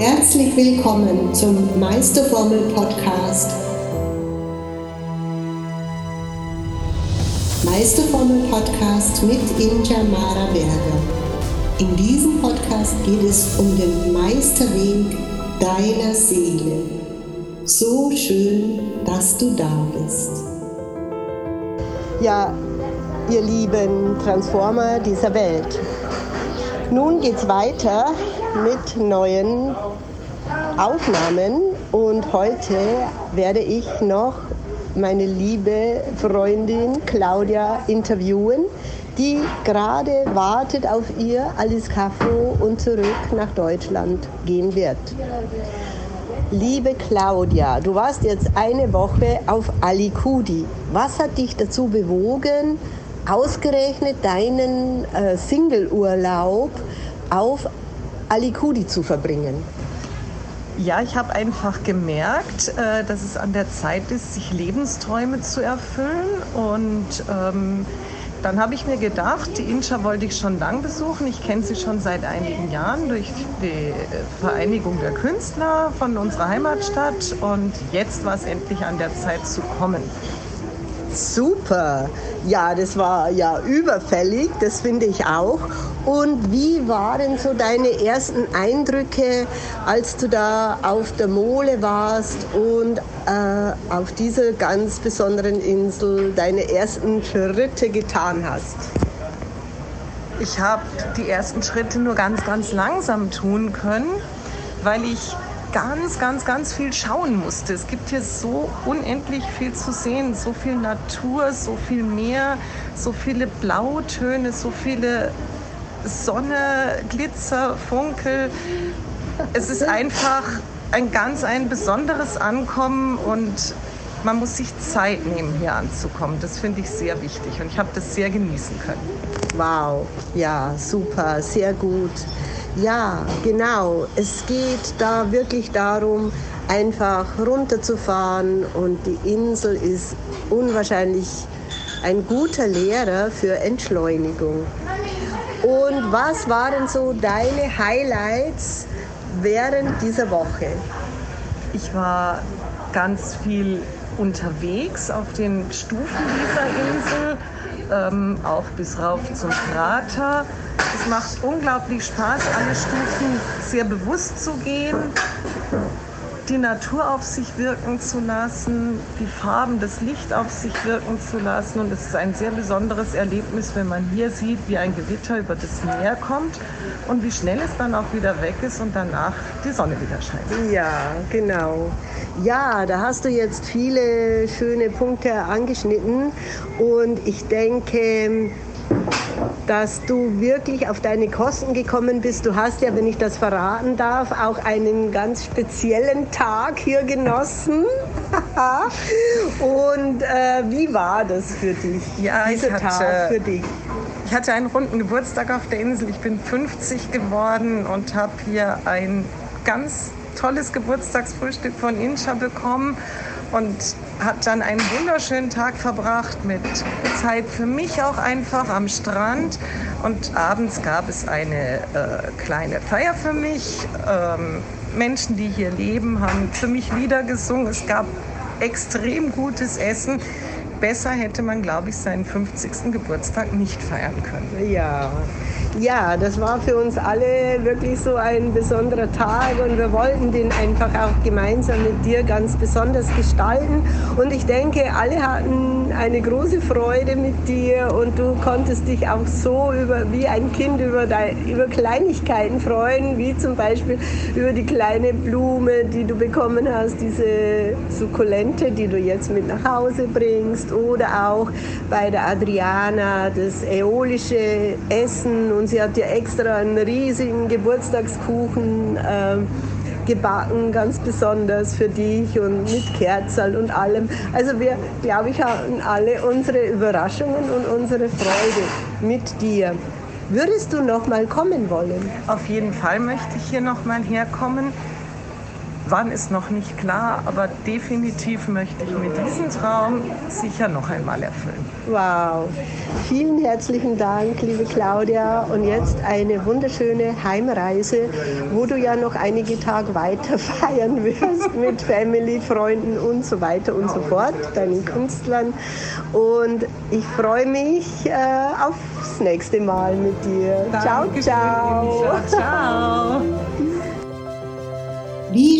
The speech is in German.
Herzlich willkommen zum Meisterformel Podcast. Meisterformel Podcast mit Inja Mara Berger. In diesem Podcast geht es um den Meisterweg deiner Seele. So schön, dass du da bist. Ja, ihr lieben Transformer dieser Welt. Nun geht's weiter mit neuen Aufnahmen und heute werde ich noch meine liebe Freundin Claudia interviewen, die gerade wartet auf ihr Alice Caffo und zurück nach Deutschland gehen wird. Liebe Claudia, du warst jetzt eine Woche auf Alicudi. Was hat dich dazu bewogen, ausgerechnet deinen äh, Single-Urlaub auf Alicudi zu verbringen? Ja, ich habe einfach gemerkt, äh, dass es an der Zeit ist, sich Lebensträume zu erfüllen. Und ähm, dann habe ich mir gedacht, die Inscha wollte ich schon lang besuchen. Ich kenne sie schon seit einigen Jahren durch die Vereinigung der Künstler von unserer Heimatstadt. Und jetzt war es endlich an der Zeit zu kommen. Super. Ja, das war ja überfällig, das finde ich auch. Und wie waren so deine ersten Eindrücke, als du da auf der Mole warst und äh, auf dieser ganz besonderen Insel deine ersten Schritte getan hast? Ich habe die ersten Schritte nur ganz, ganz langsam tun können, weil ich ganz, ganz, ganz viel schauen musste. Es gibt hier so unendlich viel zu sehen, so viel Natur, so viel Meer, so viele Blautöne, so viele Sonne, Glitzer, Funkel. Es ist einfach ein ganz ein besonderes Ankommen und man muss sich Zeit nehmen, hier anzukommen. Das finde ich sehr wichtig und ich habe das sehr genießen können. Wow, ja, super, sehr gut. Ja, genau. Es geht da wirklich darum, einfach runterzufahren und die Insel ist unwahrscheinlich ein guter Lehrer für Entschleunigung. Und was waren so deine Highlights während dieser Woche? Ich war ganz viel unterwegs auf den Stufen dieser Insel, ähm, auch bis rauf zum Krater. Es macht unglaublich Spaß, alle Stufen sehr bewusst zu gehen, die Natur auf sich wirken zu lassen, die Farben, das Licht auf sich wirken zu lassen. Und es ist ein sehr besonderes Erlebnis, wenn man hier sieht, wie ein Gewitter über das Meer kommt und wie schnell es dann auch wieder weg ist und danach die Sonne wieder scheint. Ja, genau. Ja, da hast du jetzt viele schöne Punkte angeschnitten und ich denke, dass du wirklich auf deine Kosten gekommen bist. Du hast ja, wenn ich das verraten darf, auch einen ganz speziellen Tag hier genossen. Und äh, wie war das für dich, ja, dieser hatte, Tag für dich? Ich hatte einen runden Geburtstag auf der Insel. Ich bin 50 geworden und habe hier ein ganz tolles Geburtstagsfrühstück von Inscha bekommen und hat dann einen wunderschönen Tag verbracht mit Zeit für mich auch einfach am Strand. Und abends gab es eine äh, kleine Feier für mich. Ähm, Menschen, die hier leben, haben für mich Lieder gesungen. Es gab extrem gutes Essen. Besser hätte man, glaube ich, seinen 50. Geburtstag nicht feiern können. Ja, ja, das war für uns alle wirklich so ein besonderer Tag und wir wollten den einfach auch gemeinsam mit dir ganz besonders gestalten. Und ich denke, alle hatten eine große Freude mit dir und du konntest dich auch so über, wie ein Kind über, dein, über Kleinigkeiten freuen, wie zum Beispiel über die kleine Blume, die du bekommen hast, diese Sukkulente, die du jetzt mit nach Hause bringst oder auch bei der Adriana das äolische Essen und sie hat ja extra einen riesigen Geburtstagskuchen äh, gebacken, ganz besonders für dich und mit Kerzel und allem. Also wir, glaube ich, hatten alle unsere Überraschungen und unsere Freude mit dir. Würdest du noch mal kommen wollen? Auf jeden Fall möchte ich hier noch mal herkommen. Wann ist noch nicht klar, aber definitiv möchte ich mir diesen Traum sicher noch einmal erfüllen. Wow. Vielen herzlichen Dank, liebe Claudia. Und jetzt eine wunderschöne Heimreise, wo du ja noch einige Tage weiter feiern wirst mit Family, Freunden und so weiter und so fort, deinen Künstlern. Und ich freue mich äh, aufs nächste Mal mit dir. Dankeschön, ciao, ciao. Ciao.